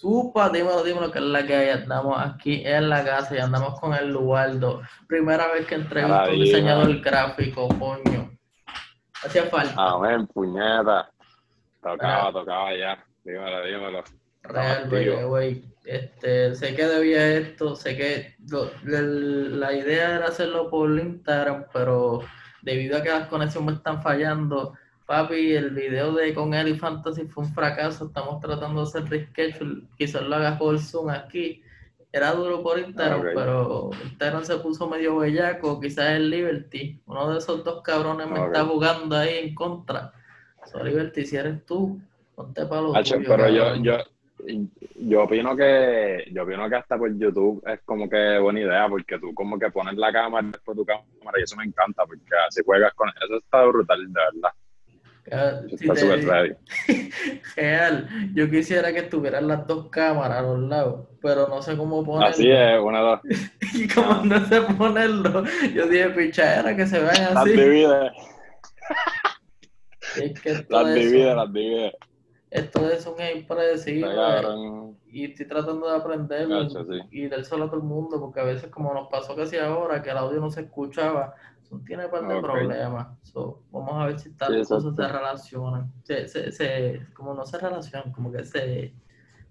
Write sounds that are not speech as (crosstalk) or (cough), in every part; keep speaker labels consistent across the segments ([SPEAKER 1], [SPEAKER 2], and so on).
[SPEAKER 1] Supa, dímelo, dímelo, que es la que hay. Andamos aquí en la casa y andamos con el Lualdo. Primera vez que entrevisto a un diseñador gráfico, coño. Hacía falta.
[SPEAKER 2] Amén, puñeta. Tocaba, tocaba ya. Dímelo, dímelo.
[SPEAKER 1] Real, güey. Este, sé que debía esto, sé que la idea era hacerlo por Instagram, pero debido a que las conexiones me están fallando, Papi, el video de con él y Fantasy fue un fracaso. Estamos tratando de hacer reschedule. Quizás lo hagas por Zoom aquí. Era duro por Instagram, pero Instagram se puso medio bellaco. Quizás el Liberty. Uno de esos dos cabrones me está jugando ahí en contra. So, Liberty, si eres tú, ponte para los
[SPEAKER 2] Pero yo, yo, yo opino que yo opino que hasta por YouTube es como que buena idea porque tú como que pones la cámara después tu cámara y eso me encanta porque así juegas con eso está brutal de verdad
[SPEAKER 1] Real, (laughs) yo quisiera que tuvieran las dos cámaras a los lados, pero no sé cómo ponerlo.
[SPEAKER 2] Así es, una, dos. (laughs)
[SPEAKER 1] y como no sé ponerlo, yo dije, pichadera, que se vean
[SPEAKER 2] así.
[SPEAKER 1] Las
[SPEAKER 2] divide. (laughs) Es que las divide, las divide.
[SPEAKER 1] Esto es un impredecible. Y estoy tratando de aprenderlo y del solo a todo el mundo, porque a veces, como nos pasó casi ahora, que el audio no se escuchaba, tiene un par de problemas. vamos a ver si tal cosas se relacionan. Se, se, como no se relacionan, como que se.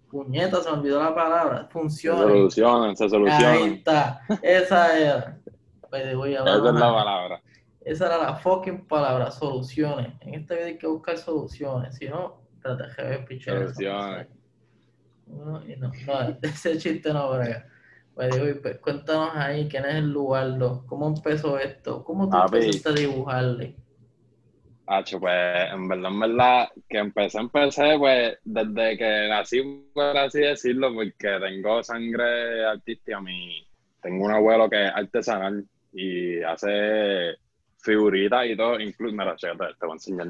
[SPEAKER 1] Puñeta, se me olvidó la palabra. Funciona. Se
[SPEAKER 2] solucionan, se solucionan.
[SPEAKER 1] Ahí está. Esa era. Esa
[SPEAKER 2] es la palabra.
[SPEAKER 1] Esa era la fucking palabra, soluciones. En este video hay que buscar soluciones. Si no, trate de pichar.
[SPEAKER 2] Soluciones.
[SPEAKER 1] No, no, no, (laughs) ese chiste no brega. Pues, pues, cuéntanos ahí quién es el Lugardo, cómo empezó esto, cómo tú empezaste a dibujarle.
[SPEAKER 2] Hacho, pues en verdad, en verdad, que empecé, empecé, pues desde que nací, por así decirlo, porque tengo sangre artística, mi, tengo un abuelo que es artesanal y hace figuritas y todo, incluso, mira, chécate, te voy a enseñar.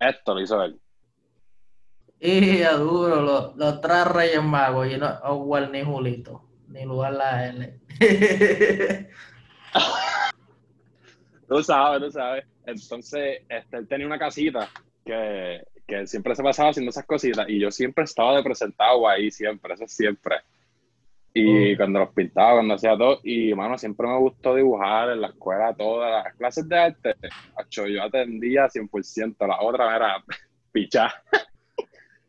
[SPEAKER 2] Esto lo hizo él.
[SPEAKER 1] Y duro, los, los tres reyes magos, y no, igual ni Julito ni lugar la L.
[SPEAKER 2] tú (laughs) sabes, tú sabes. Entonces, este, él tenía una casita que, que siempre se pasaba haciendo esas cositas y yo siempre estaba de presentado ahí, siempre, eso siempre. Y mm. cuando los pintaba, cuando hacía todo, y mano, siempre me gustó dibujar en la escuela, todas las clases de arte, yo atendía 100%, la otra era (laughs) pichar.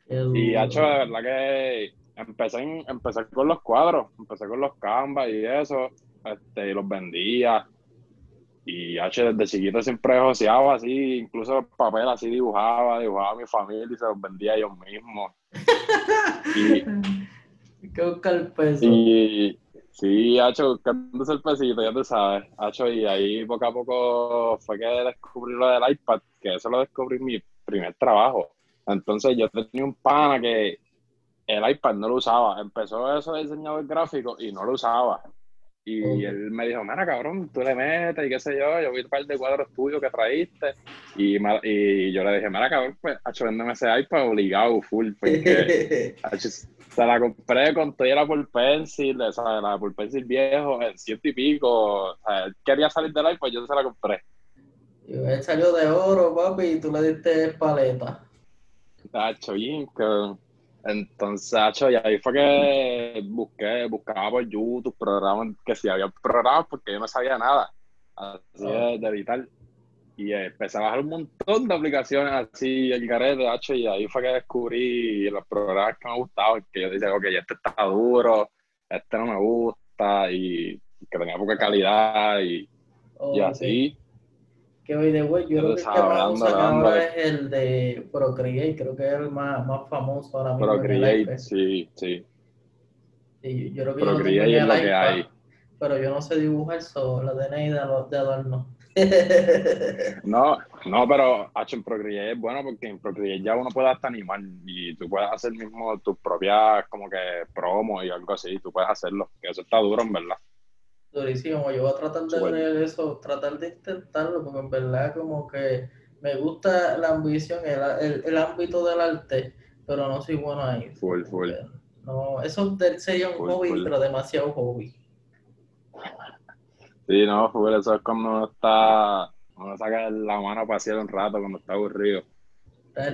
[SPEAKER 2] y de verdad que empecé, empecé con los cuadros, empecé con los canvas y eso, este, y los vendía. Y H desde chiquito siempre joseaba así, incluso papel así dibujaba, dibujaba a mi familia y se los vendía yo mismo. (laughs)
[SPEAKER 1] y, ¿Qué busca el peso?
[SPEAKER 2] Y sí, Hacho, buscándose el pesito, ya tú sabes. Hacho, y ahí poco a poco fue que descubrí lo del iPad, que eso lo descubrí en mi primer trabajo. Entonces yo tenía un pana que el iPad no lo usaba. Empezó eso de diseñador gráfico y no lo usaba. Y él me dijo, mira, cabrón, tú le metes y qué sé yo, yo vi un par de cuadros tuyos que traíste. Y, y yo le dije, mira, cabrón, pues, hecho, véndeme ese iPad obligado, full, porque (laughs) se la compré con toda la por pencil, o sea, la por pencil viejo, en ciento y pico. O sea, él quería salir del iPad, yo se la compré.
[SPEAKER 1] Y él salió de oro, papi, y tú le diste paleta.
[SPEAKER 2] Tacho, bien, cabrón. Entonces, y ahí fue que busqué, buscaba por YouTube programas, que si había programas, porque yo no sabía nada así de, editar. Y empecé a bajar un montón de aplicaciones así, el de H, y ahí fue que descubrí los programas que me gustaban, que yo decía, ok, este está duro, este no me gusta, y que tenía poca calidad, y, y así.
[SPEAKER 1] Que hoy de yo creo que el que usan ahora es el de Procreate, creo que es el más, más famoso ahora mismo.
[SPEAKER 2] Procreate, sí, sí.
[SPEAKER 1] sí. yo creo que Procreate es lo que hay. Pero yo no sé dibujar eso, la tenéis de, de adorno. (laughs)
[SPEAKER 2] no, no, pero H en Procreate es bueno porque en Procreate ya uno puede hasta animar y tú puedes hacer mismo tus propias como que promos y algo así, tú puedes hacerlo, que eso está duro en verdad
[SPEAKER 1] durísimo. Yo voy a tratar de ver eso, tratar de intentarlo, porque en verdad como que me gusta la ambición, el, el, ámbito del arte, pero no soy bueno ahí.
[SPEAKER 2] Full, full.
[SPEAKER 1] No, eso sería un hobby, pero demasiado hobby.
[SPEAKER 2] Sí, no, full, eso es como uno está, uno saca la mano para hacer un rato cuando está aburrido.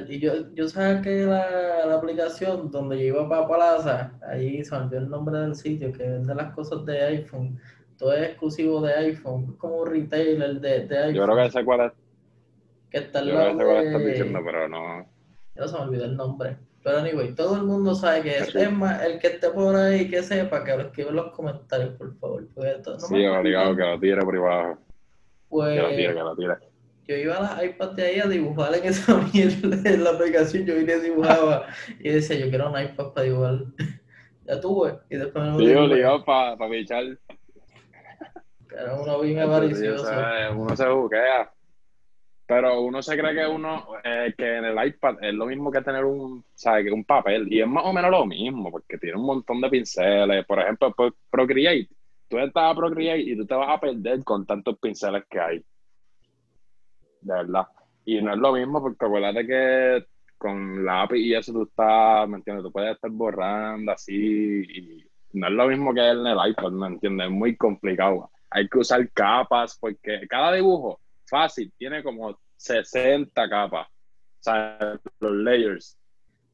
[SPEAKER 1] Y yo, yo que la, la, aplicación donde yo iba para Plaza, ahí se me el nombre del sitio, que vende las cosas de iPhone. Todo es exclusivo de iPhone, es como un retailer de, de iPhone.
[SPEAKER 2] Yo creo que ese cuál es.
[SPEAKER 1] Que está al
[SPEAKER 2] lado de... diciendo, pero no.
[SPEAKER 1] Yo se me olvidó el nombre. Pero anyway, todo el mundo sabe que es. Es más, el que esté por ahí que sepa, que lo escriba en los comentarios, por favor.
[SPEAKER 2] no sí, obligado, que lo tire privado.
[SPEAKER 1] Pues,
[SPEAKER 2] que lo tire, que lo tire.
[SPEAKER 1] Yo iba a las iPad de ahí a dibujar en esa (laughs) mierda, en la aplicación, yo vine y dibujaba. y decía, yo quiero un iPad para dibujar. (laughs) ya tuve. Y después me
[SPEAKER 2] Sí, obligado para pa pichar.
[SPEAKER 1] Era uno bien avaricioso.
[SPEAKER 2] Uno se buquea. Pero uno se cree que uno, eh, que en el iPad es lo mismo que tener un, ¿sabes? un papel. Y es más o menos lo mismo, porque tiene un montón de pinceles. Por ejemplo, Procreate. Tú estás a Procreate y tú te vas a perder con tantos pinceles que hay. De verdad. Y no es lo mismo, porque acuérdate que con la API y eso tú estás, ¿me entiendes? Tú puedes estar borrando así. Y no es lo mismo que en el iPad, ¿me entiendes? Es muy complicado. Hay que usar capas, porque cada dibujo fácil, tiene como 60 capas. O sea, los layers.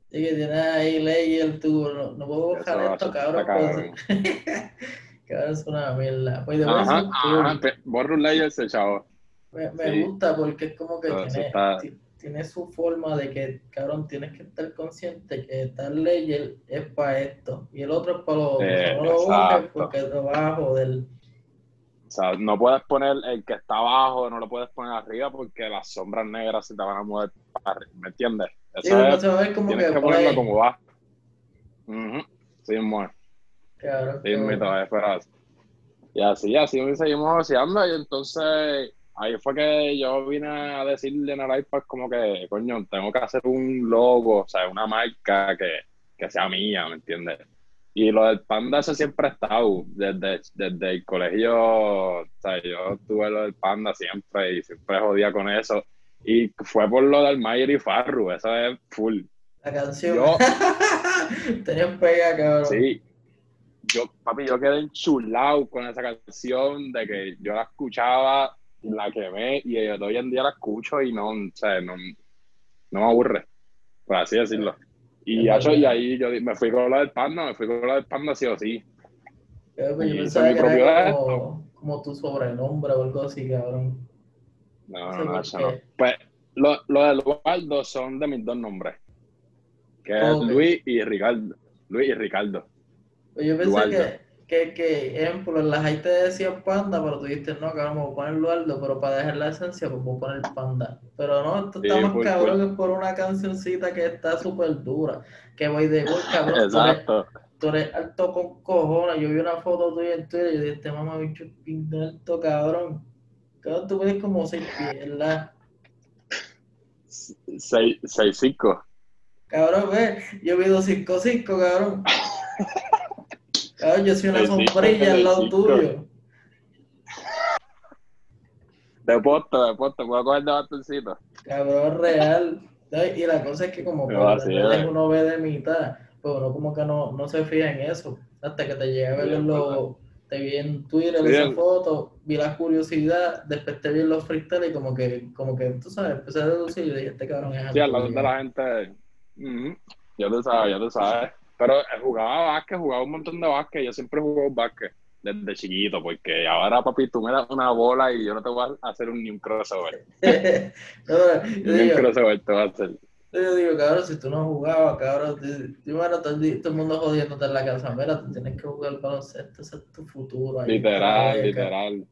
[SPEAKER 1] Sí, que tiene ahí layer, tú, no, no puedo buscar esto, cabrón. cabrón. (laughs) cabrón, es una mierda. Pues
[SPEAKER 2] ajá, ajá, borra un layer, se chavo.
[SPEAKER 1] Me, me gusta porque es como que tiene, tiene su forma de que, cabrón, tienes que estar consciente que tal layer es para esto y el otro es para lo otro. Eh, no lo busques porque es debajo del
[SPEAKER 2] o sea, no puedes poner el que está abajo, no lo puedes poner arriba porque las sombras negras se te van a mover para arriba, ¿me entiendes?
[SPEAKER 1] Eso sí, es, como
[SPEAKER 2] tienes que, ponerlo como va. Sí, muere.
[SPEAKER 1] Claro.
[SPEAKER 2] Sí, esperas. Y así, así seguimos haciendo y entonces ahí fue que yo vine a decirle en el iPad como que, coño, tengo que hacer un logo, o sea, una marca que, que sea mía, ¿me entiendes? Y lo del panda, eso siempre ha estado. Desde, desde el colegio, o sea, yo tuve lo del panda siempre y siempre jodía con eso. Y fue por lo del Mayer y Farru, eso es full.
[SPEAKER 1] La canción. Yo, (laughs) Tenían pega, cabrón.
[SPEAKER 2] Sí. Yo, papi, yo quedé enchulado con esa canción de que yo la escuchaba, la quemé y hoy en día la escucho y no, o sea, no, no me aburre, por así decirlo. Y, y ahí yo me fui con la del panda, me fui con la del panda sí o sí.
[SPEAKER 1] Yo, pensaba que era como, como, tu sobrenombre o algo así, cabrón.
[SPEAKER 2] No, no, no, eso no. Pues lo, lo de Eduardo son de mis dos nombres. Que es Luis y Ricardo. Luis y Ricardo.
[SPEAKER 1] Pues yo pensé que, que, que, ejemplo, en las ahí te decían panda, pero tú dijiste, no, cabrón, me voy a poner Eduardo, pero para dejar la esencia, pues voy a poner panda. Pero no, esto está más cabrón que por una cancioncita que está súper dura. Que voy de gol, cabrón.
[SPEAKER 2] Exacto.
[SPEAKER 1] Tú eres, alto con cojones. Yo vi una foto tuya en Twitter y yo dije, este mamá bicho es alto, cabrón. Cabrón, tú ves como seis pies, ¿verdad?
[SPEAKER 2] Seis, seis cinco.
[SPEAKER 1] Cabrón, ve, yo vi dos cinco cinco, cabrón. (laughs) cabrón, yo soy una sombrilla al lado tuyo.
[SPEAKER 2] De puesto, de puesto, puedo coger de bastoncito.
[SPEAKER 1] Cabrón, real. Y la cosa es que como uno ve de mitad, pues uno como que no, no se fija en eso. Hasta que te llega a ver los, te vi en Twitter esa foto, vi la curiosidad, después te vi en los freestyles y como que, como que, tú sabes, empecé a deducir y dije, este cabrón es
[SPEAKER 2] Sí, al lado de la gente, ya tú sabes, ya tú sabes. Pero jugaba básquet, jugaba un montón de básquet, yo siempre he jugado básquet desde chiquito, porque ahora, papi, tú me das una bola y yo no te voy a hacer un, ni un crossover. (laughs) ni un crossover te voy a hacer.
[SPEAKER 1] Yo digo, cabrón, si tú no jugabas, cabrón, yo, bueno, todo, el mundo jodiéndote en la casa, mira, tú tienes que jugar baloncesto, ese es tu futuro.
[SPEAKER 2] literal, literal,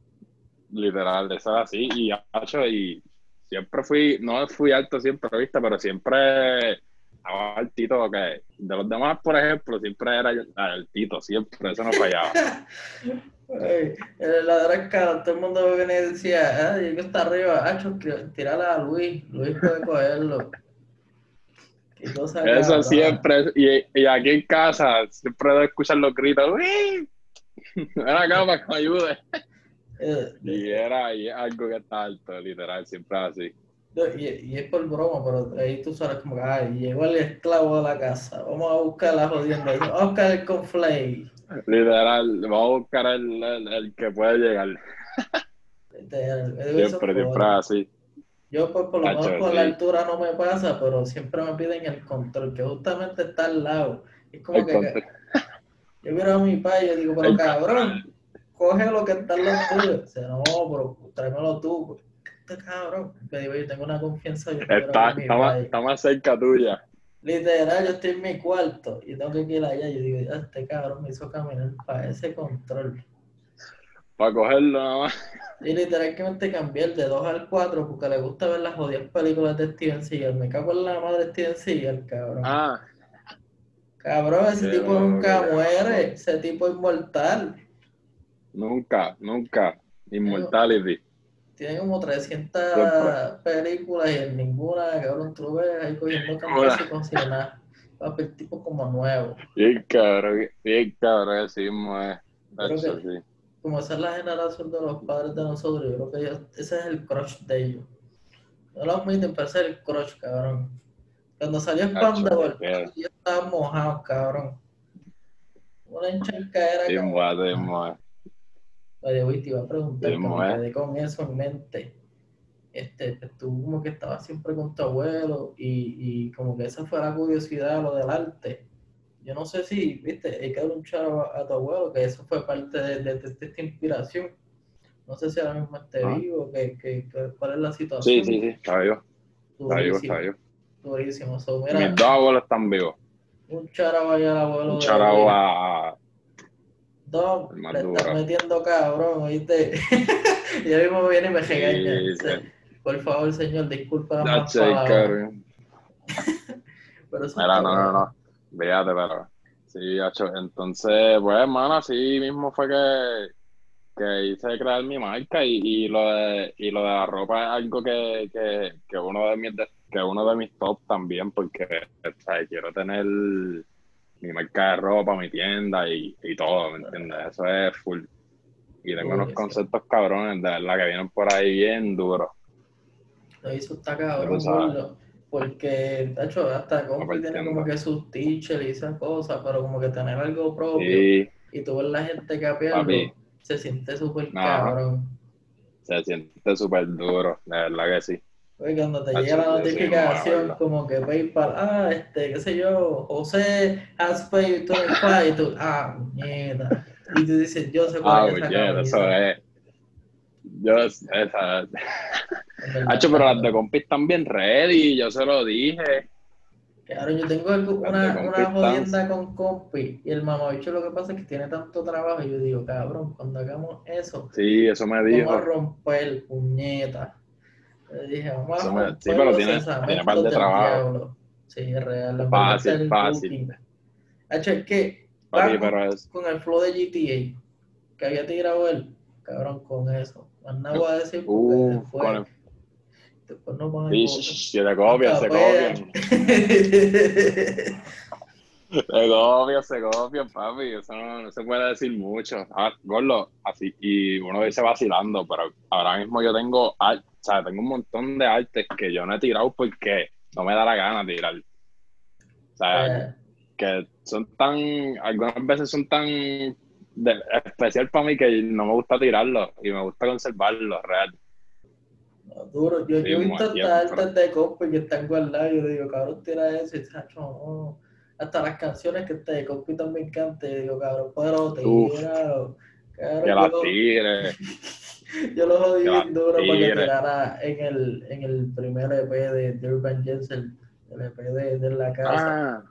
[SPEAKER 2] literal, eso es así, y, y siempre fui, no fui alto siempre, ¿viste? Pero siempre altito que de los demás, por ejemplo, siempre era altito, siempre, eso no fallaba.
[SPEAKER 1] Ay, en la drasca, todo el mundo viene y decía, ah, yo que está arriba, Hacho, tirala a Luis, Luis puede cogerlo.
[SPEAKER 2] Eso siempre, y, y, aquí en casa siempre de escuchar los gritos, ¡Uy! (laughs) Ven acá para que me ayude. Eh, y era algo que está alto, literal, siempre así.
[SPEAKER 1] Y, y, es por broma, pero ahí tú sabes como que ay, llegó el esclavo de la casa, vamos a buscar la jodienda, vamos a buscar el conflay.
[SPEAKER 2] Literal, vamos a buscar el, el, que puede llegar.
[SPEAKER 1] Este,
[SPEAKER 2] siempre, siempre así.
[SPEAKER 1] Yo pues por lo menos con la altura no me pasa, pero siempre me piden el control, que justamente está al lado. Es como
[SPEAKER 2] El
[SPEAKER 1] que
[SPEAKER 2] control.
[SPEAKER 1] yo miro a mi padre y yo digo, pero
[SPEAKER 2] El
[SPEAKER 1] cabrón, coge lo que está en los tuyos. Dice, no, pero tráemelo tú. pues, Este cabrón. Le digo, yo tengo una confianza. Yo
[SPEAKER 2] Está, está, más, está más cerca tuya.
[SPEAKER 1] Literal, yo estoy en mi cuarto y tengo que ir allá. Yo digo, este cabrón me hizo caminar para ese control.
[SPEAKER 2] Para cogerlo nada más.
[SPEAKER 1] Y literalmente cambié el de 2 al 4 porque le gusta ver las jodidas películas de Steven Seagal. Me cago en la madre de Steven Seagal, cabrón.
[SPEAKER 2] Ah,
[SPEAKER 1] Cabrón, ese
[SPEAKER 2] Qué
[SPEAKER 1] tipo nunca muere. Ese tipo es inmortal.
[SPEAKER 2] nunca, nunca. Immortality.
[SPEAKER 1] Tiene como 300
[SPEAKER 2] Siempre.
[SPEAKER 1] películas y en ninguna, cabrón, tú lo ves ahí cogiendo
[SPEAKER 2] Hola.
[SPEAKER 1] cantazo con sin nada. Papi, el tipo como nuevo.
[SPEAKER 2] Bien cabrón, bien cabrón, así mismo es.
[SPEAKER 1] Como esa es la generación de los padres de nosotros, yo creo que ellos- ese es el crush de ellos. No lo admiten, pero ese es el crush, cabrón. Cuando salió Spandable, ellos estaban mojados, cabrón. Una encharcadera,
[SPEAKER 2] Bien
[SPEAKER 1] cabrón.
[SPEAKER 2] guato, bien.
[SPEAKER 1] Oye, güey, te iba a preguntar, como
[SPEAKER 2] mujer.
[SPEAKER 1] quedé con eso en mente. Este, pues, tú como que estabas siempre con tu abuelo y, y como que esa fue la curiosidad, lo del arte. Yo no sé si, viste, hay que dar un charo a, a tu abuelo, que eso fue parte de, de- de esta inspiración. No sé si ahora mismo esté
[SPEAKER 2] Ah.
[SPEAKER 1] vivo, que, que, que- cuál es la situación.
[SPEAKER 2] Sí, sí, sí, está vivo, está vivo, está vivo.
[SPEAKER 1] durísimo. So, mira,
[SPEAKER 2] Mis dos abuelos están vivos.
[SPEAKER 1] un charao allá al abuelo.
[SPEAKER 2] Un
[SPEAKER 1] de-
[SPEAKER 2] charao a.
[SPEAKER 1] Le estás metiendo cabrón, ¿oíste? (laughs) y ahora mismo viene y me regaña.
[SPEAKER 2] Sí, sí.
[SPEAKER 1] Por favor, señor, disculpa. (laughs) Pero eso
[SPEAKER 2] Mira, no, no, no. Fíjate, pero. Sí, hacho. Entonces, pues, hermano, así mismo fue que, que hice crear mi marca y, y lo de, y lo de la ropa es algo que, que, que uno de mis que uno de mis top también, porque o sea, quiero tener mi marca de ropa, mi tienda y, y todo, ¿me entiendes? Eso es full. Y tengo unos
[SPEAKER 1] Uy, sí.
[SPEAKER 2] conceptos cabrones, de verdad, que vienen por ahí bien duros.
[SPEAKER 1] Lo hizo está cabrón. Porque, de hecho, hasta Compi tiene como que sus teachers y esas cosas, pero como que tener algo propio
[SPEAKER 2] Y
[SPEAKER 1] y tú ves la gente capearlo,
[SPEAKER 2] Papi.
[SPEAKER 1] se siente súper
[SPEAKER 2] No.
[SPEAKER 1] cabrón.
[SPEAKER 2] se siente súper duro, de verdad que sí.
[SPEAKER 1] Cuando te llega la notificación como que PayPal, ah, este, qué sé yo, José has paid 25 y tú, ah, mierda. Y tú dices, yo sé
[SPEAKER 2] Ah,
[SPEAKER 1] cuál es esa
[SPEAKER 2] eso es. Yo, esa. (laughs) Hacho, pero las de compis están bien ready, yo se lo dije.
[SPEAKER 1] Claro, yo tengo una, una jodienda con compi y el mamabicho lo que pasa es que tiene tanto trabajo y yo digo, cabrón, cuando hagamos eso,
[SPEAKER 2] Sí, eso me
[SPEAKER 1] vamos a
[SPEAKER 2] dijo.
[SPEAKER 1] romper, puñeta. Le dije, vamos a
[SPEAKER 2] me- sí, pero tiene- tiene par de trabajo.
[SPEAKER 1] diablo. Sí, es real.
[SPEAKER 2] Fácil, fácil.
[SPEAKER 1] Hacho, es que
[SPEAKER 2] Papi,
[SPEAKER 1] con-
[SPEAKER 2] es.
[SPEAKER 1] con el flow de GTA que había tirado él, cabrón, con eso. Más nada voy a decir porque
[SPEAKER 2] Uh,
[SPEAKER 1] después,
[SPEAKER 2] con el.
[SPEAKER 1] después nos van a
[SPEAKER 2] Sí, si te copian, se copian. (laughs) Se copian, se copian, papi. Eso no, no se puede decir mucho. Ah, Gordo, así. Y uno dice vacilando, pero ahora mismo yo tengo, ar- o sea, tengo un montón de artes que yo no he tirado porque no me da la gana tirar. O sea,
[SPEAKER 1] Eh,
[SPEAKER 2] que son tan, algunas veces son tan de- especial para mí que no me gusta tirarlos y me gusta conservarlos, real.
[SPEAKER 1] no, duro. Yo,
[SPEAKER 2] Sí,
[SPEAKER 1] yo he visto
[SPEAKER 2] siempre.
[SPEAKER 1] artes de compi que están guardadas. Yo digo, cabrón, tira eso. Y tacho, no. Hasta las canciones que este de compi también canta. Y digo, cabrón, pero
[SPEAKER 2] Uf.
[SPEAKER 1] tira. Cabrón,
[SPEAKER 2] Que
[SPEAKER 1] yo,
[SPEAKER 2] las
[SPEAKER 1] lo,
[SPEAKER 2] tire. (laughs)
[SPEAKER 1] yo lo jodí bien duro para que tirara en el, en el primer EP de, de Urban Jensen, el EP de, de La Casa.
[SPEAKER 2] Ah,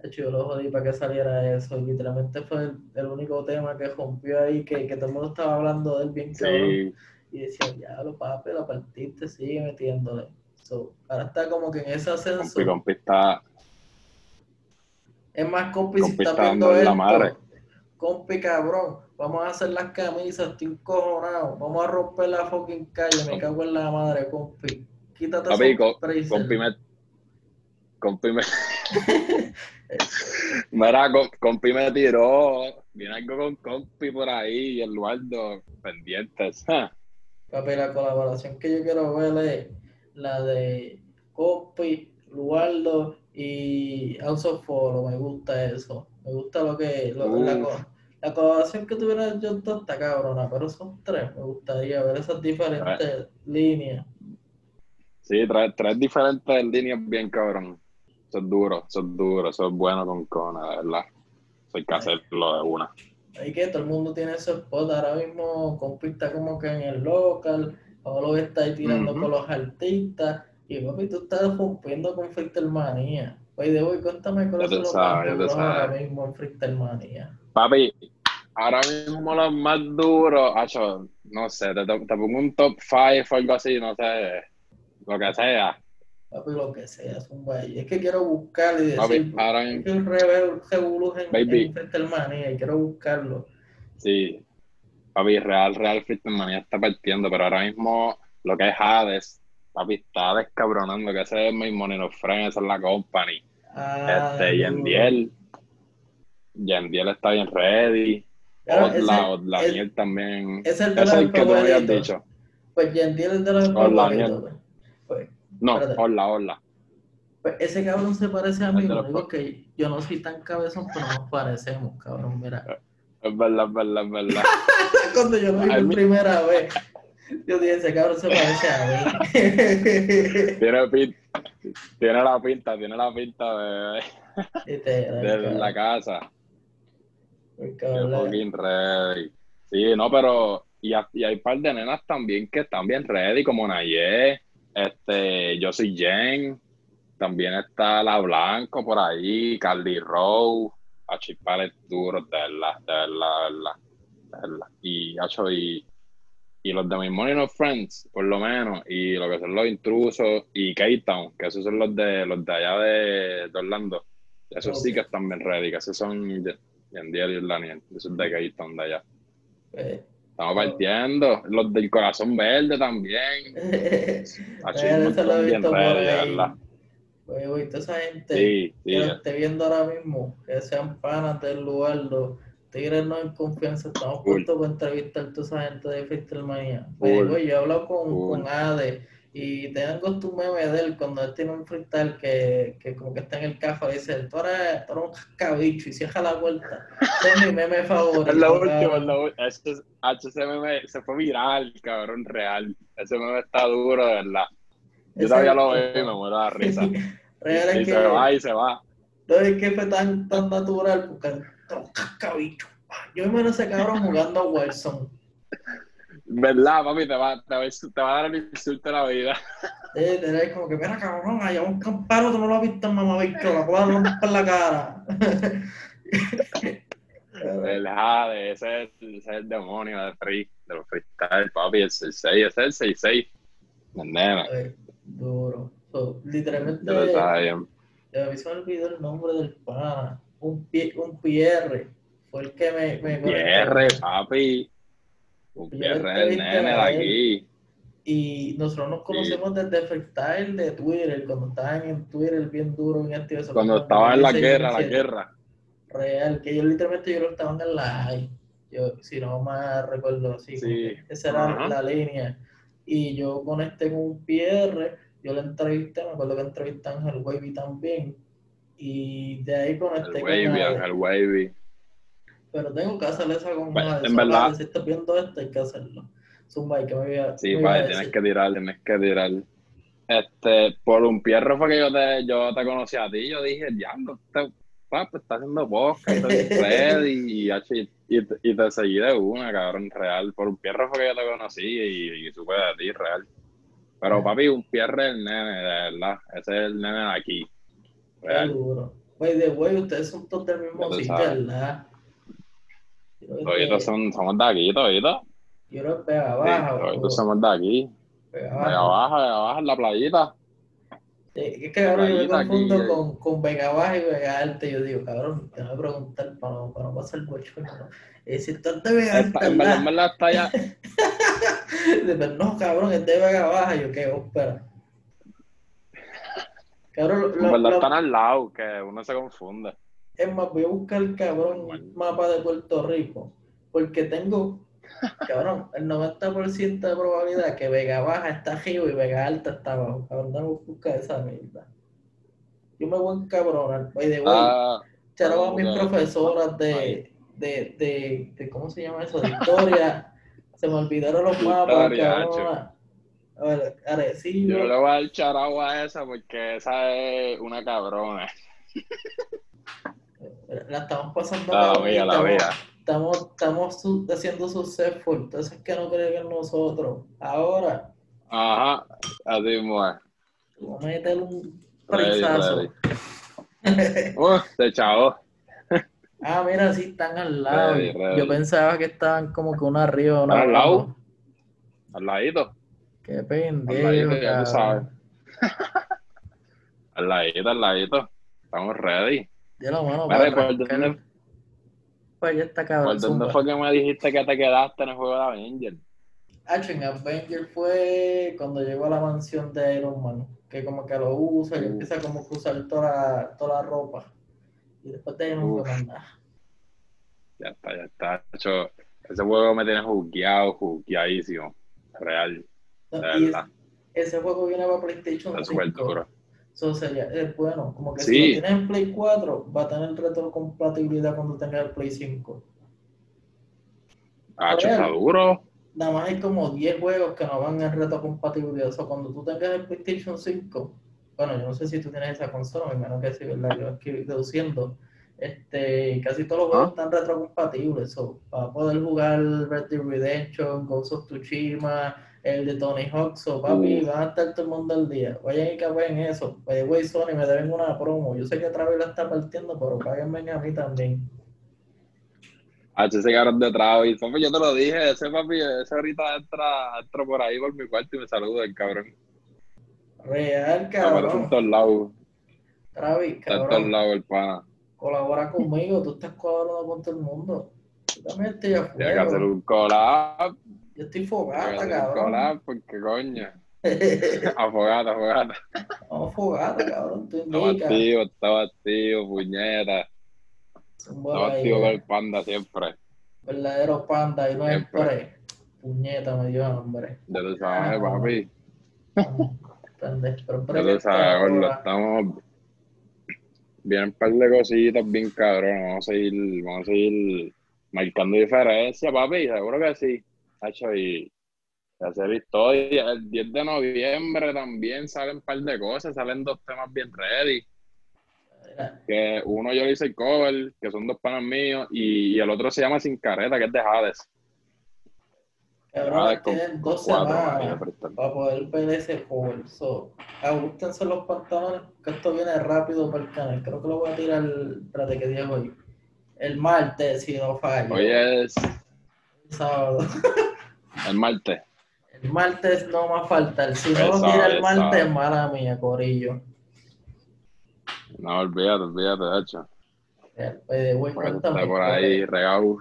[SPEAKER 1] De hecho, yo lo jodí para que saliera eso. Y literalmente fue el, el único tema que rompió ahí, que, que todo el mundo estaba hablando de él bien cabrón.
[SPEAKER 2] sí.
[SPEAKER 1] Y decía, ya lo papi, la partiste, sigue metiéndole. So, ahora está como que en ese ascenso.
[SPEAKER 2] Compi, compi está,
[SPEAKER 1] Es más, compi, si
[SPEAKER 2] compi
[SPEAKER 1] está
[SPEAKER 2] está
[SPEAKER 1] viendo
[SPEAKER 2] la
[SPEAKER 1] esto,
[SPEAKER 2] madre.
[SPEAKER 1] compi cabrón, vamos a hacer las camisas, estoy encojonado. Vamos a romper la fucking calle, me cago en la madre, compi. Quítate
[SPEAKER 2] Papi, co-. Compi me. Compi me. (laughs) Mira, co- compi me tiró. Viene algo con compi por ahí y Eduardo pendientes. (laughs)
[SPEAKER 1] Papi, la colaboración que yo quiero ver es la de Compi, Lualdo y House of Follow. Me gusta eso. Me gusta lo que. lo- la, la colaboración que tuvieron ellos dos está cabrona, pero son tres. Me gustaría ver esas diferentes líneas.
[SPEAKER 2] Sí, tres, tres diferentes líneas bien cabrón. Eso es duro, eso es duro, eso es bueno con Cona, de verdad. Eso hay que hacerlo de una.
[SPEAKER 1] Hay que todo el mundo tiene su spot. Ahora mismo compita como que en el local, o lo está ahí tirando con los artistas. Y papi, tú estás rompiendo con Freestermanía. Oye, de hoy, cuéntame cuáles son los más ahora mismo en Freestermanía.
[SPEAKER 2] Papi, ahora mismo los más duros, acho, no sé, te, te, pongo un top 5 o algo así, no sé, lo que sea.
[SPEAKER 1] Papi, lo que sea, es un güey. Es que quiero buscar y decir, Papi, ahora mismo, es que en, en y quiero buscarlo.
[SPEAKER 2] Sí, papi, real, real Freestermanía está partiendo, pero ahora mismo lo que es Hades papi, está descabronando que ese es mi Money No Friend, esa es la company. Ah, este, Yendiel. Yendiel está bien ready. Odla, Odlaniel también.
[SPEAKER 1] Es el de es el que tú habías dicho. Pues Yendiel es de los favoritos. Pues.
[SPEAKER 2] pues. no, hola, hola.
[SPEAKER 1] Pues ese cabrón se parece a mí, digo que yo no soy tan cabezón, pero nos parecemos, cabrón, mira.
[SPEAKER 2] Es verdad, es verdad, es verdad. (laughs)
[SPEAKER 1] Cuando yo lo vi por primera vez, yo dije, ese cabrón se parece a mí. (laughs)
[SPEAKER 2] tiene, pinta, tiene la pinta, tiene la pinta de, (laughs) de la casa. ready. Sí, no, pero y, hay un par de nenas también que están bien ready, como Naye, este, yo soy Jen, también está La Blanco por ahí, Carly Rowe, a chispales duros, de verdad, de verdad, de verdad. Y, hecho, y y los de My Money No Friends, por lo menos, y lo que son los intrusos y K-Town, que esos son los de los de allá de, Orlando. Esos sí que están bien ready, que esos son Yandiel y Daniel, esos de K-Town de allá. Estamos partiendo. Los del corazón verde también. (laughs) Así están bien ready,
[SPEAKER 1] verdad. Oye, oye, toda esa gente sí, sí, que lo esté viendo ahora mismo, que sean panas del lugar, Tigres no en confianza, estamos puestos para entrevistar a toda esa gente de Pues, yo he hablado con, con Ade y tengo tu meme de él cuando él tiene un freestyle que, que como que está en el y dice, tú eres, tú eres un cascabicho y cierra la vuelta. Ese es mi meme favorito. (laughs)
[SPEAKER 2] Es la última, es la última. Ese, meme se fue viral, cabrón, real. Ese meme está duro, de verdad. Yo todavía lo veo y me muero de (laughs) risa. real es y que... se va y se va.
[SPEAKER 1] No es que fue tan, tan natural porque Yo me ese cabrón jugando a Wilson.
[SPEAKER 2] ¿Verdad, papi? Te va, te va, te va a dar el insulto de la vida.
[SPEAKER 1] Eh, te como que, mira, cabrón, allá un camparo, tú no lo has visto en mamá bicho, la puedo romper la cara.
[SPEAKER 2] Jade, ese es, ese es el demonio de free, de los freestyle, papi, el 6, ese es el 6-6.
[SPEAKER 1] Ay, duro. So, literalmente, ya me se me olvidó el nombre del pana un, un Pierre. Fue el que me. me
[SPEAKER 2] Pierre, papi. Un Pierre el nene de aquí.
[SPEAKER 1] Y nosotros nos conocemos desde freestyle de Twitter, cuando estaban en Twitter bien duro, en activo.
[SPEAKER 2] Cuando estaban en la guerra, la guerra.
[SPEAKER 1] Real, que yo literalmente yo lo estaban en la yo, si no más recuerdo así, sí. esa era la línea. Y yo conecté con un PR, yo le entrevisté, me acuerdo que entrevisté a Ángel Wavy también, y de ahí conecté
[SPEAKER 2] el wavy, con el wavy.
[SPEAKER 1] Pero tengo que hacerle esa con bueno,
[SPEAKER 2] En verdad.
[SPEAKER 1] Si estás viendo esto, hay que hacerlo. Zumba, que me voy a.
[SPEAKER 2] Sí, vaya, tienes que tirar, tienes que tirar. Este, por un pierro fue que yo te, yo te conocí a ti. Yo dije, diablo, este papi está haciendo podcast, (laughs) y, y, y, y, te seguí de una, cabrón, real. Por un pierro fue que yo te conocí y, y, supe de ti, real. Pero papi, un pierro es el nene, de verdad. Ese es el nene de aquí.
[SPEAKER 1] Seguro. Güey, de güey, ustedes son todos del mismo sitio, ¿verdad?
[SPEAKER 2] Todos son, somos de aquí, toditos.
[SPEAKER 1] Yo que pega abajo.
[SPEAKER 2] Todos somos de aquí. Pega abajo, pega abajo, en la playita.
[SPEAKER 1] Sí, es que ahora yo me confundo con, con Vega Baja y Vega Alta. Yo digo, cabrón, te voy a preguntar para no, para no pasar el bocho. ¿no? Es decir, tú de Vega Alta.
[SPEAKER 2] En verdad, está allá. (laughs)
[SPEAKER 1] no, cabrón, es de Vega Baja. Yo, ¿qué? Espera.
[SPEAKER 2] Cabrón, lo, lo, están al lado, que uno se confunde.
[SPEAKER 1] Es más, voy a buscar el cabrón mapa de Puerto Rico, porque tengo, cabrón, el 90% de probabilidad que Vega Baja está arriba y Vega Alta está abajo. Cabrón, no buscar esa mierda. Yo me voy a encabronar. By the way, ah, a mis profesoras de, de, de, de, ¿cómo se llama eso? De historia. se me olvidaron los mapas, cabrón. Arecibo.
[SPEAKER 2] Yo le voy a echar agua a esa porque esa es una cabrona.
[SPEAKER 1] La estamos pasando
[SPEAKER 2] La
[SPEAKER 1] cabrón
[SPEAKER 2] mía, la
[SPEAKER 1] estamos,
[SPEAKER 2] mía.
[SPEAKER 1] estamos, estamos su- haciendo successful. Entonces es que no creen en nosotros. Ahora,
[SPEAKER 2] Ajá, así es.
[SPEAKER 1] vamos a meter un
[SPEAKER 2] ready. Uh, (laughs) se chavo.
[SPEAKER 1] Ah, mira, sí están al lado.
[SPEAKER 2] Ready, ready.
[SPEAKER 1] Yo pensaba que estaban como que una arriba, una
[SPEAKER 2] ¿Al lado? Al ladito.
[SPEAKER 1] Qué
[SPEAKER 2] Al
[SPEAKER 1] pendejo,
[SPEAKER 2] ya tú sabes. Al ladito, al ladito. Estamos ready.
[SPEAKER 1] Ya lo mano,
[SPEAKER 2] Mira,
[SPEAKER 1] para
[SPEAKER 2] ¿por
[SPEAKER 1] arrancar.
[SPEAKER 2] dónde-
[SPEAKER 1] Pues ya está cabrón.
[SPEAKER 2] ¿Por dónde fue que me dijiste que te quedaste en el juego de Avenger?
[SPEAKER 1] Hacho, en Avenger fue cuando llegó a la mansión de Iron Man, que como que lo usa y empieza como que a usar toda la, toda la ropa. Y después de ahí más nada.
[SPEAKER 2] Ya está, ya está. Hecho, ese juego me tiene jugueado, jugueadísimo. Real,
[SPEAKER 1] y ese juego viene para PlayStation
[SPEAKER 2] Está súper
[SPEAKER 1] 5.
[SPEAKER 2] duro.
[SPEAKER 1] Eso sería, es bueno, como que
[SPEAKER 2] Sí.
[SPEAKER 1] si lo tienes en Play 4, va a tener retrocompatibilidad cuando tengas el Play 5.
[SPEAKER 2] Hacho,
[SPEAKER 1] Real.
[SPEAKER 2] está duro.
[SPEAKER 1] Nada más hay como 10 juegos que no van en retrocompatibilidad. O sea, cuando tú tengas el PlayStation 5, bueno, yo no sé si tú tienes esa consola, me imagino que sí, ¿verdad? Yo aquí deduciendo. Este, casi todos los juegos
[SPEAKER 2] Ah.
[SPEAKER 1] están retrocompatibles. So, para poder jugar Red Dead Redemption, Ghost of Tsushima, el de Tony Hawk, so, papi,
[SPEAKER 2] Uf.
[SPEAKER 1] van a estar todo el mundo al día. Vayan y capen eso. By the Sony, me deben una promo. Yo sé que Travis la está partiendo, pero páguenme a mí también.
[SPEAKER 2] Hacho, ese cabrón de Travis. Papi, yo te lo dije. Ese papi, ese ahorita entra, entra por ahí por mi cuarto y me saluda el cabrón.
[SPEAKER 1] Real,
[SPEAKER 2] Me aparece en
[SPEAKER 1] cabrón.
[SPEAKER 2] todos lados.
[SPEAKER 1] Travis,
[SPEAKER 2] Está en todos
[SPEAKER 1] cabrón.
[SPEAKER 2] lados el pana.
[SPEAKER 1] colabora conmigo, tú estás colaborando con todo el mundo. Yo también estoy a
[SPEAKER 2] Tiene que hacer un collab.
[SPEAKER 1] Yo estoy fogata, cabrón.
[SPEAKER 2] collab porque coño. (laughs) Afogata, afogata.
[SPEAKER 1] Vamos fogata, cabrón. Tú
[SPEAKER 2] Estaba activo, estaba activo, puñeta.
[SPEAKER 1] Zumba
[SPEAKER 2] Estaba activo con
[SPEAKER 1] eh.
[SPEAKER 2] el panda siempre.
[SPEAKER 1] Verdadero panda y no es
[SPEAKER 2] Siempre.
[SPEAKER 1] pre. Puñeta, me dio hambre.
[SPEAKER 2] Ya tú sabes,
[SPEAKER 1] Ah.
[SPEAKER 2] papi. Ya
[SPEAKER 1] que
[SPEAKER 2] sabes, gordo, estamos. Vienen un par de cositas bien cabrón. Vamos a seguir, vamos a seguir marcando diferencias, papi. Seguro que sí. Hacho, y y hacer historia. El 10 de noviembre también salen un par de cosas. Salen dos temas bien ready. Que uno yo le hice el cover, que son dos panas míos, y, y el otro se llama Sin Careta, que es de Hades.
[SPEAKER 1] Cabrón,
[SPEAKER 2] con,
[SPEAKER 1] tienen dos semanas para poder ver ese cover. So, ajustense los pantalones, que esto viene rápido para el canal. Creo que lo voy a tirar, espérate que día hoy. El martes, si no fallo.
[SPEAKER 2] Hoy es
[SPEAKER 1] sábado. (laughs)
[SPEAKER 2] el martes.
[SPEAKER 1] El martes no va a faltar. Si no lo tira el martes, mala mía, Corillo.
[SPEAKER 2] No, olvídate, olvídate, de hecho.
[SPEAKER 1] Eh,
[SPEAKER 2] Porque
[SPEAKER 1] cuéntame,
[SPEAKER 2] por ahí regado.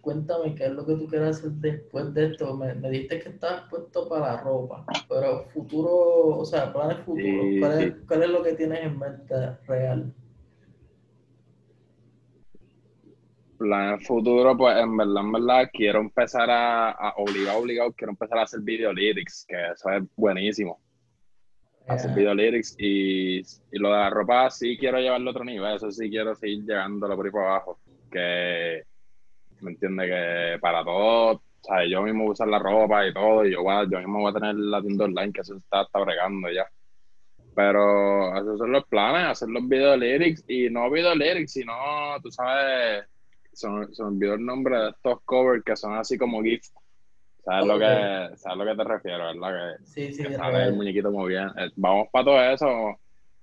[SPEAKER 1] cuéntame qué es lo que tú quieres hacer después de esto. Me, me dijiste que estabas puesto para la ropa, pero futuro, o sea, planes futuros.
[SPEAKER 2] Sí,
[SPEAKER 1] ¿Cuál, es,
[SPEAKER 2] sí.
[SPEAKER 1] cuál es lo que tienes en mente real?
[SPEAKER 2] Plan futuro, pues en verdad, en verdad, quiero empezar a, a obligado, obligado, quiero empezar a hacer video lyrics, que eso es buenísimo. Hacer video lyrics y, y lo de la ropa sí quiero llevarlo a otro nivel, eso sí quiero seguir llevándolo por ahí para abajo. Que, ¿me entiende? Que para todo, o sea, yo mismo voy a usar la ropa y todo, y yo, voy a- yo mismo voy a tener la tienda online, que eso está, está bregando ya. Pero esos son los planes, hacer los video lyrics y no video lyrics, sino, tú sabes, son, se me olvidó el nombre de estos covers que son así como GIFs. ¿Sabes, lo que, ¿Sabes lo que te refiero, verdad? Que,
[SPEAKER 1] sí, sí,
[SPEAKER 2] que sale el muñequito muy bien. Eh, Vamos para todo eso,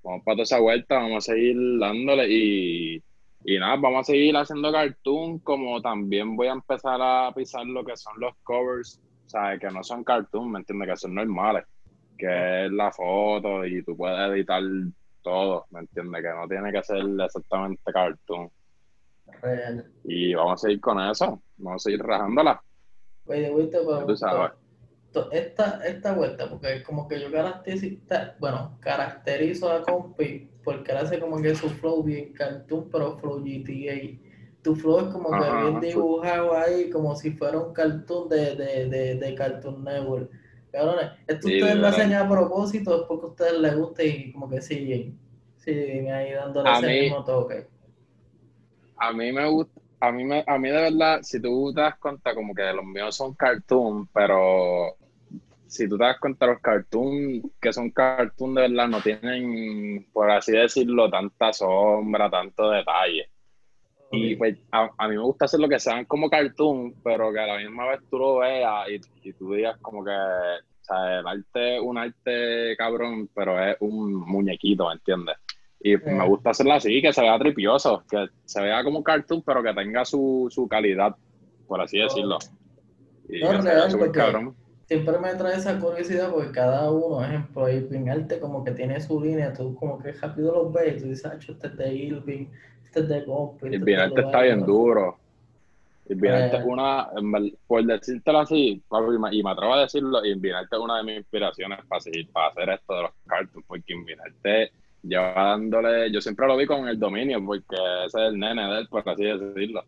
[SPEAKER 2] vamos para toda esa vuelta, vamos a seguir dándole y, y nada, vamos a seguir haciendo cartoon como también voy a empezar a pisar lo que son los covers, ¿sabes? Que no son cartoon, ¿me entiendes? Que son normales, que es la foto y tú puedes editar todo, ¿me entiendes? Que no tiene que ser exactamente cartoon.
[SPEAKER 1] Real.
[SPEAKER 2] Y vamos a seguir con eso, vamos a seguir rajándola.
[SPEAKER 1] Esta, esta vuelta, porque como que yo caracterizo, bueno, caracterizo a Compi porque él hace como que su flow bien cartoon, pero flow GTA. Tu flow es como que
[SPEAKER 2] Ajá,
[SPEAKER 1] bien dibujado ahí, como si fuera un cartoon de, de, de, de Cartoon Network. Cabrones, esto
[SPEAKER 2] Sí,
[SPEAKER 1] ustedes lo hacen a propósito, es porque a ustedes les gusta y como que siguen, siguen ahí dándole
[SPEAKER 2] A
[SPEAKER 1] ese
[SPEAKER 2] mí-
[SPEAKER 1] mismo toque.
[SPEAKER 2] A mí me gusta, a mí, me, a mí de verdad, si tú te das cuenta, como que los míos son cartoon, pero si tú te das cuenta, los cartoons que son cartoons de verdad no tienen, por así decirlo, tanta sombra, tanto detalle. Y pues a, mí me gusta hacer lo que sean como cartoon, pero que a la misma vez tú lo veas y, tú digas como que, o sea, el arte es un arte cabrón, pero es un muñequito, ¿me entiendes? Y me gusta hacerlo así, que se vea tripioso, que se vea como cartoon, pero que tenga su, su calidad, por así decirlo. Y
[SPEAKER 1] no, real, cabrón. Siempre me trae esa curiosidad porque cada uno, ejemplo, Irving Arte como que tiene su línea, tú como que rápido los ves y tú dices, ah, este es de Irving, este es de Gompi.
[SPEAKER 2] Este Irving Arte está bien duro. Irving Arte es una, por decírtelo así, y me atrevo a decirlo, Irving Arte es una de mis inspiraciones para, seguir, para hacer esto de los cartoons, porque Irving Arte lleva dándole, yo siempre lo vi con el dominio, porque ese es el nene de él, por así decirlo.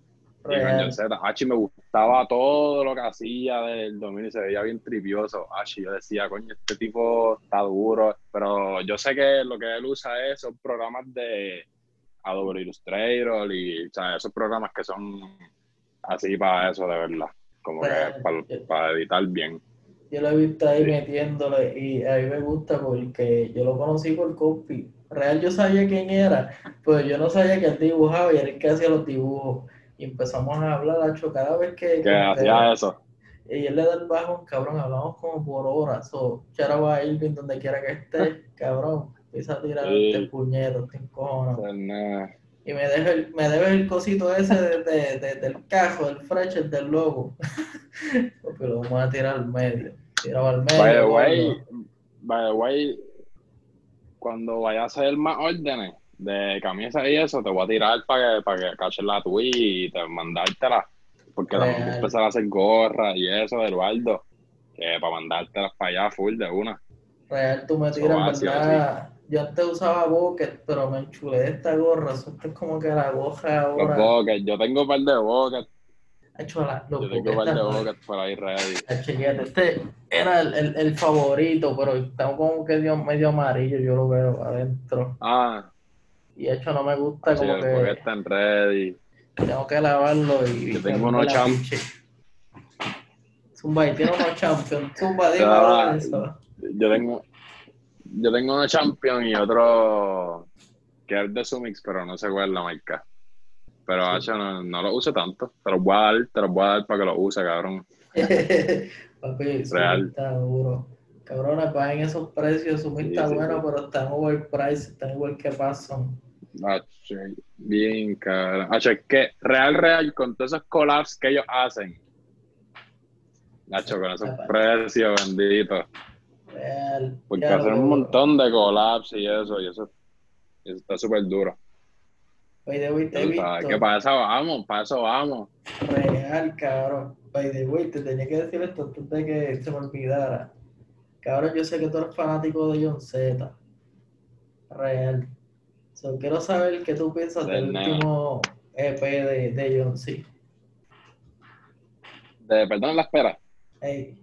[SPEAKER 2] Y me gustaba todo lo que hacía del dominio, se veía bien tripioso. Hachi, yo decía, coño, este tipo está duro. Pero yo sé que lo que él usa es esos programas de Adobe Illustrator y o sea, esos programas que son así para eso, de verdad. Como que para, para editar bien.
[SPEAKER 1] Yo lo he visto ahí metiéndole y a mí me gusta porque yo lo conocí por copy. Real yo sabía quién era, pero yo no sabía que él dibujaba y era el que hacía los dibujos y empezamos a hablar, hecho cada vez que...
[SPEAKER 2] Que hacía eso.
[SPEAKER 1] Y él le da el bajo, cabrón, hablamos como por horas. So, va a Irving donde quiera que esté, (laughs) cabrón, empieza a tirar sí. el puñero, te encojonas. Pues y me deja el, me debe el cosito ese de, de, del cajo, del fresh, del logo. (laughs) Porque lo vamos a tirar al medio. Tirado al medio.
[SPEAKER 2] By the way, by the way, cuando vaya a hacer más órdenes, de camisa y eso, te voy a tirar para que, para que caches la tuya y te mandártela. Porque la vamos a empezar a hacer gorras y eso de Eduardo. Que para mandártelas para allá full de una.
[SPEAKER 1] Real, tú me tiras, ¿verdad? Yo antes usaba bucket, pero me enchulé esta gorra. Eso es como que la goja ahora.
[SPEAKER 2] Los buckets, yo tengo un par de buckets.
[SPEAKER 1] Hecho la,
[SPEAKER 2] los yo tengo un par de ready.
[SPEAKER 1] Este era el, el, el, favorito, pero está como que medio amarillo, yo lo veo adentro.
[SPEAKER 2] Ah,
[SPEAKER 1] y de hecho no me gusta como que... Porque
[SPEAKER 2] están ready.
[SPEAKER 1] Tengo que lavarlo y...
[SPEAKER 2] Yo tengo unos champions.
[SPEAKER 1] Zumba, y tiene unos champions. Zumba, (laughs) dime eso.
[SPEAKER 2] Yo tengo... Yo tengo unos champions y otro que es de Sumix, pero no sé cuál es la marca. Pero sí. no, no, lo uso tanto. Te los voy a dar, te los voy a dar para que lo use, cabrón. (laughs)
[SPEAKER 1] Papi, Real. está duro. Cabrones, paguen esos precios, Sumix está bueno, pero están overpriced, están igual que Pason
[SPEAKER 2] bien, cara. Nacho, es que real, real, con todos esos collabs que ellos hacen. Nacho, con esos precios benditos.
[SPEAKER 1] Real.
[SPEAKER 2] Porque hacen un montón de collabs y eso, y eso, está súper duro.
[SPEAKER 1] By the way, te he
[SPEAKER 2] Que para eso vamos, para eso vamos.
[SPEAKER 1] Real, cabrón. By the way, te tenía que decir esto antes de que se me olvidara. Cabrón, yo sé que tú eres fanático de John Z. Real quiero saber qué tú piensas del, último EP de, de John C.
[SPEAKER 2] De Perdón la espera.
[SPEAKER 1] Hey.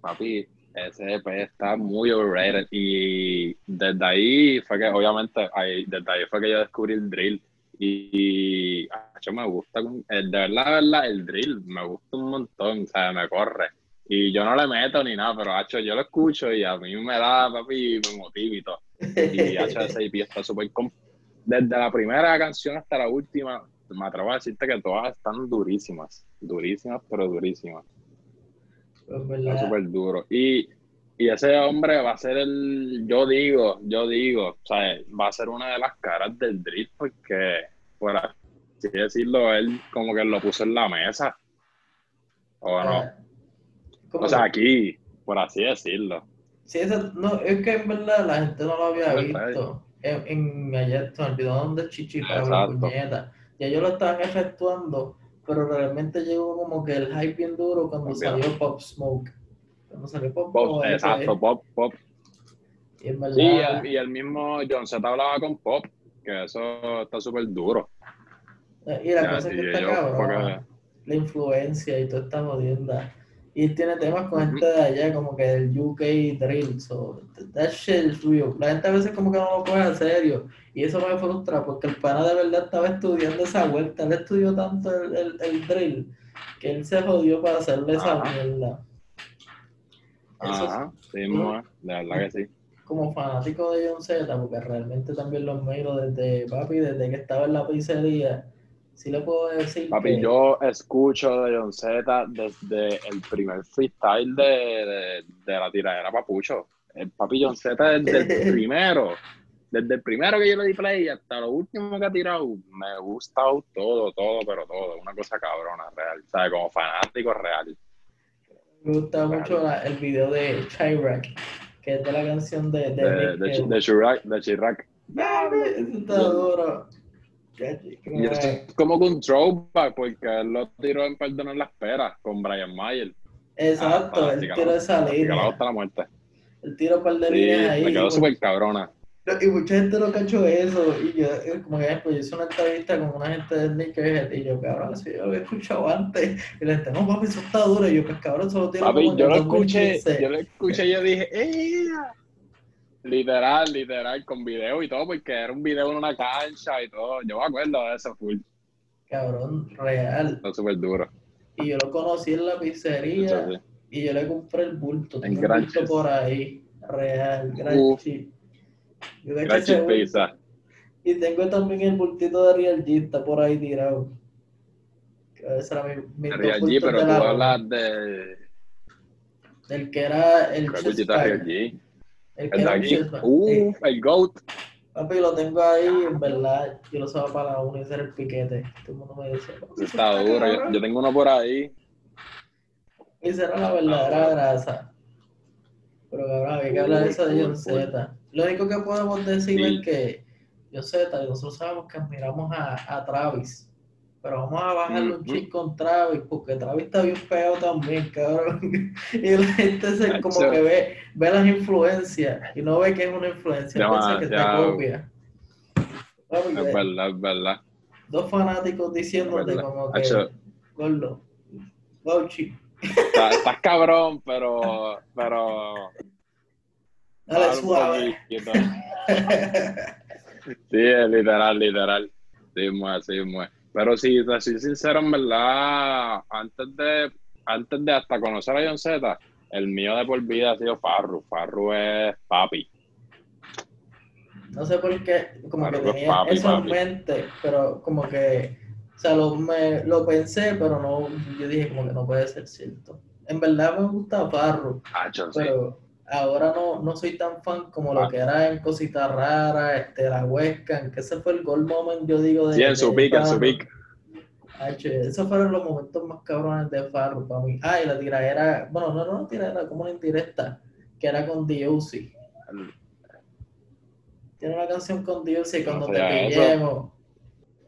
[SPEAKER 2] Papi, ese EP está muy overrated y desde ahí fue que, obviamente, ahí, desde ahí fue que yo descubrí el drill y, y me gusta, el, de verdad, el drill me gusta un montón, o sea, me corre. Y yo no le meto ni nada, pero hacho, yo lo escucho y a mí me da, papi, me motiva y todo. Y HSIP está súper... Desde la primera canción hasta la última, me atrevo a decirte que todas están durísimas. Durísimas, pero durísimas.
[SPEAKER 1] Pues, está
[SPEAKER 2] súper duro. Y, y ese hombre va a ser el... Yo digo, yo digo, o sea, va a ser una de las caras del drift porque, por así decirlo, él como que lo puso en la mesa. ¿O no? O sea, aquí, por así decirlo.
[SPEAKER 1] Sí, eso, no, es que en verdad la gente no lo había visto. En, en ayer se me olvidó dónde chichi para la puñeta. Ya ellos lo estaban efectuando, pero realmente llegó como que el hype bien duro cuando salió Pop Smoke. Cuando salió Pop,
[SPEAKER 2] Pop Exacto, Pop, Pop. Y, verdad, sí, y el, mismo John Z hablaba con Pop, que eso está súper duro.
[SPEAKER 1] Y la cosa es que está cabrón, la influencia y toda esta jodienda y tiene temas con gente de allá, como que del UK Drill. So, that shit is real. La gente a veces como que no lo coge en serio. Y eso me frustra porque el pana de verdad estaba estudiando esa vuelta. Él estudió tanto el, el, drill que él se jodió para hacerle esa mierda.
[SPEAKER 2] Ajá, sí, de verdad que sí.
[SPEAKER 1] Como fanático de John Z, porque realmente también los miro desde papi, desde que estaba en la pizzería, sí le puedo decir.
[SPEAKER 2] Papi, yo escucho de John Z desde el primer freestyle de, de, la tiradera Papucho. El papi John Z desde el (laughs) primero. Desde el primero que yo le di play hasta lo último que ha tirado, me ha gustado todo, todo, pero todo. Una cosa cabrona, real. ¿Sabes? Como fanático real.
[SPEAKER 1] Me gusta mucho el video de Chirac, que es de la canción de... De,
[SPEAKER 2] de, de, de Chirac. De Chirac.
[SPEAKER 1] está duro.
[SPEAKER 2] Y eso es como un throwback, porque él lo tiró en Perdonar la Espera con Brian Mayer.
[SPEAKER 1] Exacto, el tiro de esa línea.
[SPEAKER 2] la muerte.
[SPEAKER 1] El tiro par de ahí.
[SPEAKER 2] Me quedó súper cabrona.
[SPEAKER 1] Y mucha gente no cachó eso. Y yo, como que pues, yo hice una entrevista con una gente de Sneakerhead y yo, cabrón, si yo lo había escuchado antes. Y le dije, no, papi, eso está duro. Y yo, pues cabrón, solo tiene
[SPEAKER 2] Papi, yo lo escuché, yo lo escuché y yo dije, ¡eh! Literal, literal, con video y todo, porque era un video en una cancha y todo. Yo me acuerdo de eso, full.
[SPEAKER 1] Cabrón, real.
[SPEAKER 2] Está súper duro.
[SPEAKER 1] Y yo lo conocí en la pizzería y yo le compré el bulto.
[SPEAKER 2] Tengo un bulto
[SPEAKER 1] por ahí. Real, gran
[SPEAKER 2] pizza.
[SPEAKER 1] Y tengo también el bultito de Real G, está por ahí tirado. Que ese era mi, mi
[SPEAKER 2] Real G, pero tú hablas de.
[SPEAKER 1] Del que era el.
[SPEAKER 2] Real G. El, el de aquí. Uh, el GOAT.
[SPEAKER 1] Papi, lo tengo ahí, en verdad, yo lo usaba para uno y hacer el piquete. Todo el mundo me dice.
[SPEAKER 2] Está duro, yo, tengo uno por ahí.
[SPEAKER 1] Y esa era la verdadera grasa. Pero cabrón, había que hablar de eso de John Z. Lo único que podemos decir es que John Z, nosotros sabemos que admiramos a, a Travis. Pero vamos a bajarle un chip con Travis, porque Travis está bien feo también, cabrón. (laughs) y la gente se, como que ve, ve las influencias y no ve que es una influencia, piensa que está copia.
[SPEAKER 2] es verdad, es verdad.
[SPEAKER 1] Dos fanáticos diciéndote como que, gordo, Gauchi.
[SPEAKER 2] Estás cabrón, pero, pero...
[SPEAKER 1] Dale, suave. (laughs)
[SPEAKER 2] sí, es literal, literal. Sí, muy, sí, muy. Pero si te soy sincero, en verdad, antes de, antes de hasta conocer a John Z, el mío de por vida ha sido Farru. Farru es papi.
[SPEAKER 1] No sé por qué, como que tenía eso en mente, pero como que, o sea, lo, me, lo pensé, pero no, yo dije como que no puede ser cierto. En verdad me gusta Farru,
[SPEAKER 2] ah,
[SPEAKER 1] pero ahora no, no soy tan fan como lo ah. que era en Cositas Raras, este, la Huesca, que ese fue el gold moment, yo digo, de...
[SPEAKER 2] Sí, en su pick, en su pick.
[SPEAKER 1] Esos fueron los momentos más cabrones de Farro para mí. Ah, y la tiradera, bueno, no, no la tiradera, como una indirecta, que era con D.O.C. Tiene una canción con D.O.C. cuando te pillemos. O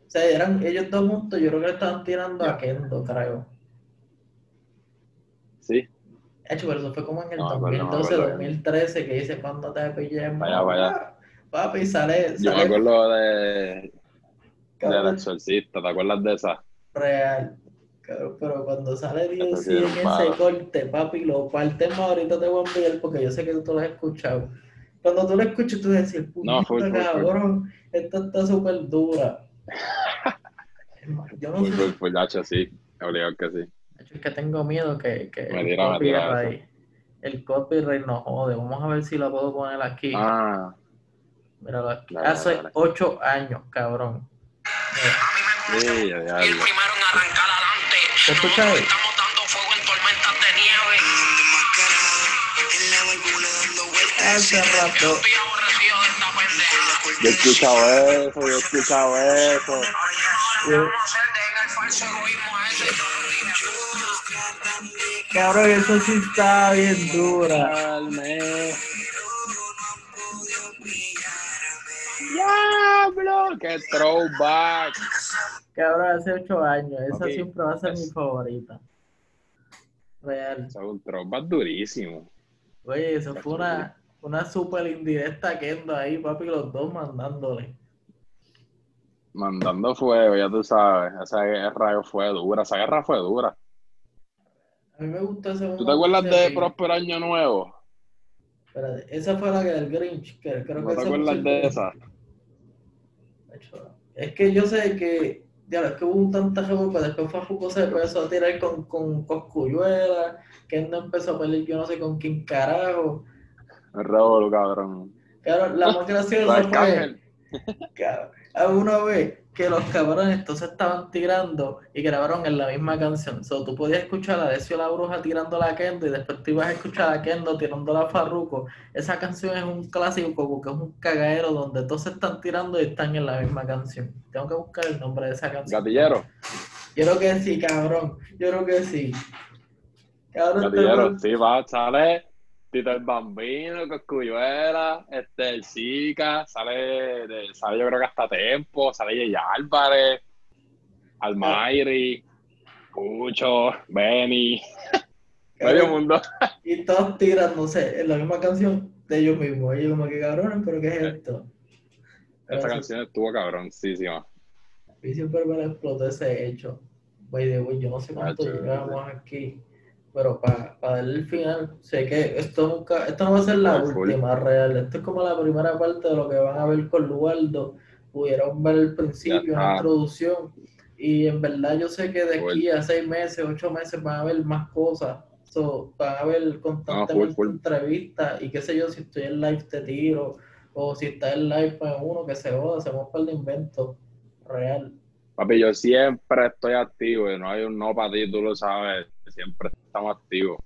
[SPEAKER 1] sea, eran ellos dos juntos, yo creo que le estaban tirando a Kendo, creo.
[SPEAKER 2] Sí.
[SPEAKER 1] Hecho, pero eso fue como en el 2012, 2013, que dice cuando te pillemos.
[SPEAKER 2] Vaya, vaya. (laughs)
[SPEAKER 1] Papi, sale.
[SPEAKER 2] Yo me acuerdo de. Del exorcista, ¿te acuerdas de esa?
[SPEAKER 1] real. pero cuando sale Dios en ese corte, papi, lo partemos ahorita te voy a enviar porque yo sé que tú lo has escuchado. Cuando tú lo escuchas, tú dices,
[SPEAKER 2] no, fue,
[SPEAKER 1] cabrón, esta está súper dura. (laughs)
[SPEAKER 2] yo no sé. Fue, sí, obligado que sí.
[SPEAKER 1] Es que tengo miedo que, que
[SPEAKER 2] me el, copyright,
[SPEAKER 1] el copyright nos jode. Vamos a ver si lo puedo poner aquí.
[SPEAKER 2] Ah.
[SPEAKER 1] Míralo aquí. Hace ocho años, cabrón.
[SPEAKER 2] Sí, ya, ya, y el primero en arrancar
[SPEAKER 1] adelante. Estamos
[SPEAKER 2] dando fuego en tormentas de nieve.
[SPEAKER 1] Hace rato.
[SPEAKER 2] Yo he escuchado eso, yo he escuchado eso.
[SPEAKER 1] Cabrón, eso sí está bien dura.
[SPEAKER 2] ¡Diablo! ¡Qué throwback!
[SPEAKER 1] que ahora hace ocho años. Esa siempre va a ser mi favorita. Real.
[SPEAKER 2] Eso es un throwback durísimo.
[SPEAKER 1] Oye, eso fue una, una super indirecta Kendo ahí, papi, los dos mandándole.
[SPEAKER 2] Mandando fuego, ya tú sabes. Esa guerra fue dura. Esa guerra fue dura.
[SPEAKER 1] A mí me gustó ese
[SPEAKER 2] ¿Tú te acuerdas de Próspero Año Nuevo?
[SPEAKER 1] Espérate, esa fue la que del Grinch. Que creo
[SPEAKER 2] ¿No te acuerdas de esa?
[SPEAKER 1] Es que yo sé que ya es que hubo un tanta que después Fajuco se empezó a tirar con, con Coscuyuela, que no empezó a pelear yo no sé con quién carajo.
[SPEAKER 2] El Raúl, cabrón.
[SPEAKER 1] Claro, la más graciosa fue, claro, (laughs) una vez que los cabrones entonces estaban tirando y grabaron en la misma canción. So, tú podías escuchar a Decio la Bruja tirando la Kendo y después tú ibas a escuchar a Kendo tirando la Farruko. Esa canción es un clásico porque es un cagadero donde todos están tirando y están en la misma canción. Tengo que buscar el nombre de esa canción.
[SPEAKER 2] Gatillero.
[SPEAKER 1] Yo creo que sí, cabrón. Yo creo que sí.
[SPEAKER 2] Cabrón, Gatillero, sí, va, sale Tito el Bambino, Coscuyuela, este, el Zika, sale, de, sale yo creo que hasta Tempo, sale Yey Álvarez, Almayri, Cucho, Benny, (laughs) medio mundo.
[SPEAKER 1] Y todos sé, en la misma canción de ellos mismos. Ellos como que cabrones, pero ¿qué es esto?
[SPEAKER 2] Esta canción estuvo cabroncísima.
[SPEAKER 1] Y siempre me explotó ese hecho. By the way, yo no sé cuánto llevamos aquí pero para darle el final, sé que esto nunca, esto no va a ser la última real, esto es como la primera parte de lo que van a ver con Lualdo, pudieron ver el principio, la introducción, y en verdad yo sé que de aquí a seis meses, ocho meses van a haber más cosas, so, van a ver constantemente entrevistas, y qué sé yo, si estoy en live te tiro, o si está en live pues uno que se joda, hacemos par de inventos real.
[SPEAKER 2] Papi, yo siempre estoy activo y no hay un no para ti, tú lo sabes. Siempre estamos activos.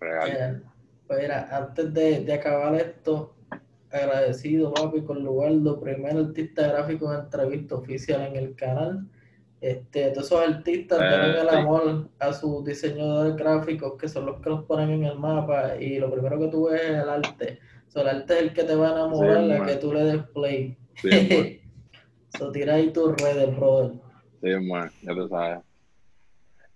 [SPEAKER 2] Real.
[SPEAKER 1] pues mira, antes de, acabar esto, agradecido, papi, con Lugardo, primer artista gráfico en entrevista oficial en el canal. Este, todos esos artistas tienen el amor a sus diseñadores gráficos, que son los que los ponen en el mapa, y lo primero que tú ves es el arte. el arte es el que te va a enamorar, la que tú le des play. (laughs) So, tira ahí tus redes, brother.
[SPEAKER 2] Sí, bueno, ya tú sabes.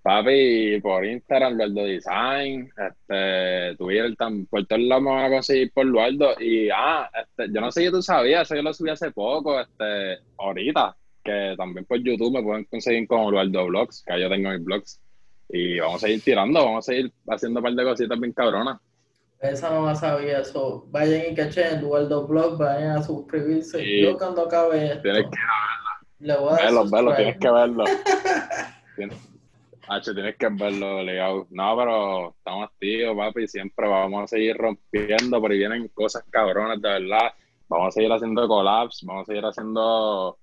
[SPEAKER 2] Papi, por Instagram, Lualdo Design, este, Twitter, por todos lados me van a conseguir por Lualdo. Y, ah, este, yo no sé si tú sabías, eso yo lo subí hace poco, este, ahorita, que también por YouTube me pueden conseguir con Lualdo Blogs, que yo tengo mis blogs. Y vamos a seguir tirando, vamos a seguir haciendo un par de cositas bien cabronas.
[SPEAKER 1] Esa no la sabía, eso. Vayan y cachen Eduardo Blog, vayan a suscribirse. Yo cuando acabe esto,
[SPEAKER 2] tienes que verlo. verlo, (laughs) verlo, tienes que verlo. H, tienes que verlo, ligado. No, pero estamos activos, papi, siempre vamos a seguir rompiendo, ahí vienen cosas cabronas, de verdad. Vamos a seguir haciendo collabs, vamos a seguir haciendo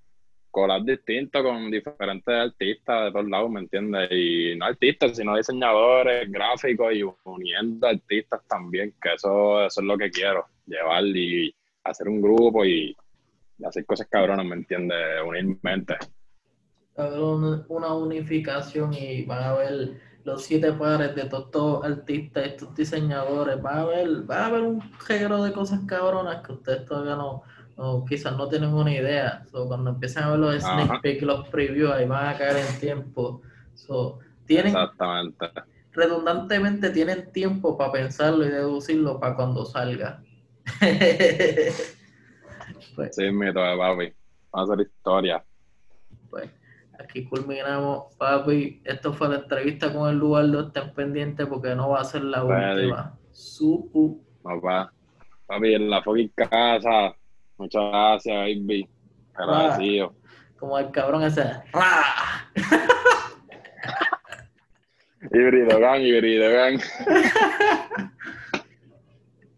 [SPEAKER 2] collabs distintos con diferentes artistas de todos lados, ¿me entiendes? Y no artistas, sino diseñadores, gráficos y uniendo artistas también, que eso, eso es lo que quiero, llevar y hacer un grupo y, hacer cosas cabronas, ¿me entiendes? Unir mentes.
[SPEAKER 1] Una unificación y van a ver los siete pares de todos estos artistas, estos diseñadores, va a haber, va a haber un género de cosas cabronas que ustedes todavía no, quizás no tienen una idea. cuando empiezan a ver los sneak peek, los previews, ahí van a caer en tiempo. tienen,
[SPEAKER 2] Exactamente.
[SPEAKER 1] Redundantemente tienen tiempo para pensarlo y deducirlo para cuando salga. (laughs)
[SPEAKER 2] pues, sí, mi papi. Va a ser historia.
[SPEAKER 1] Pues aquí culminamos, papi. Esto fue la entrevista con el Lugardo. Estén pendientes porque no va a ser la última. Supu.
[SPEAKER 2] Papá. Papi, en la fucking casa. Muchas gracias, baby. Agradecido.
[SPEAKER 1] Como el cabrón ese.
[SPEAKER 2] Híbrido gang, híbrido gang. (laughs)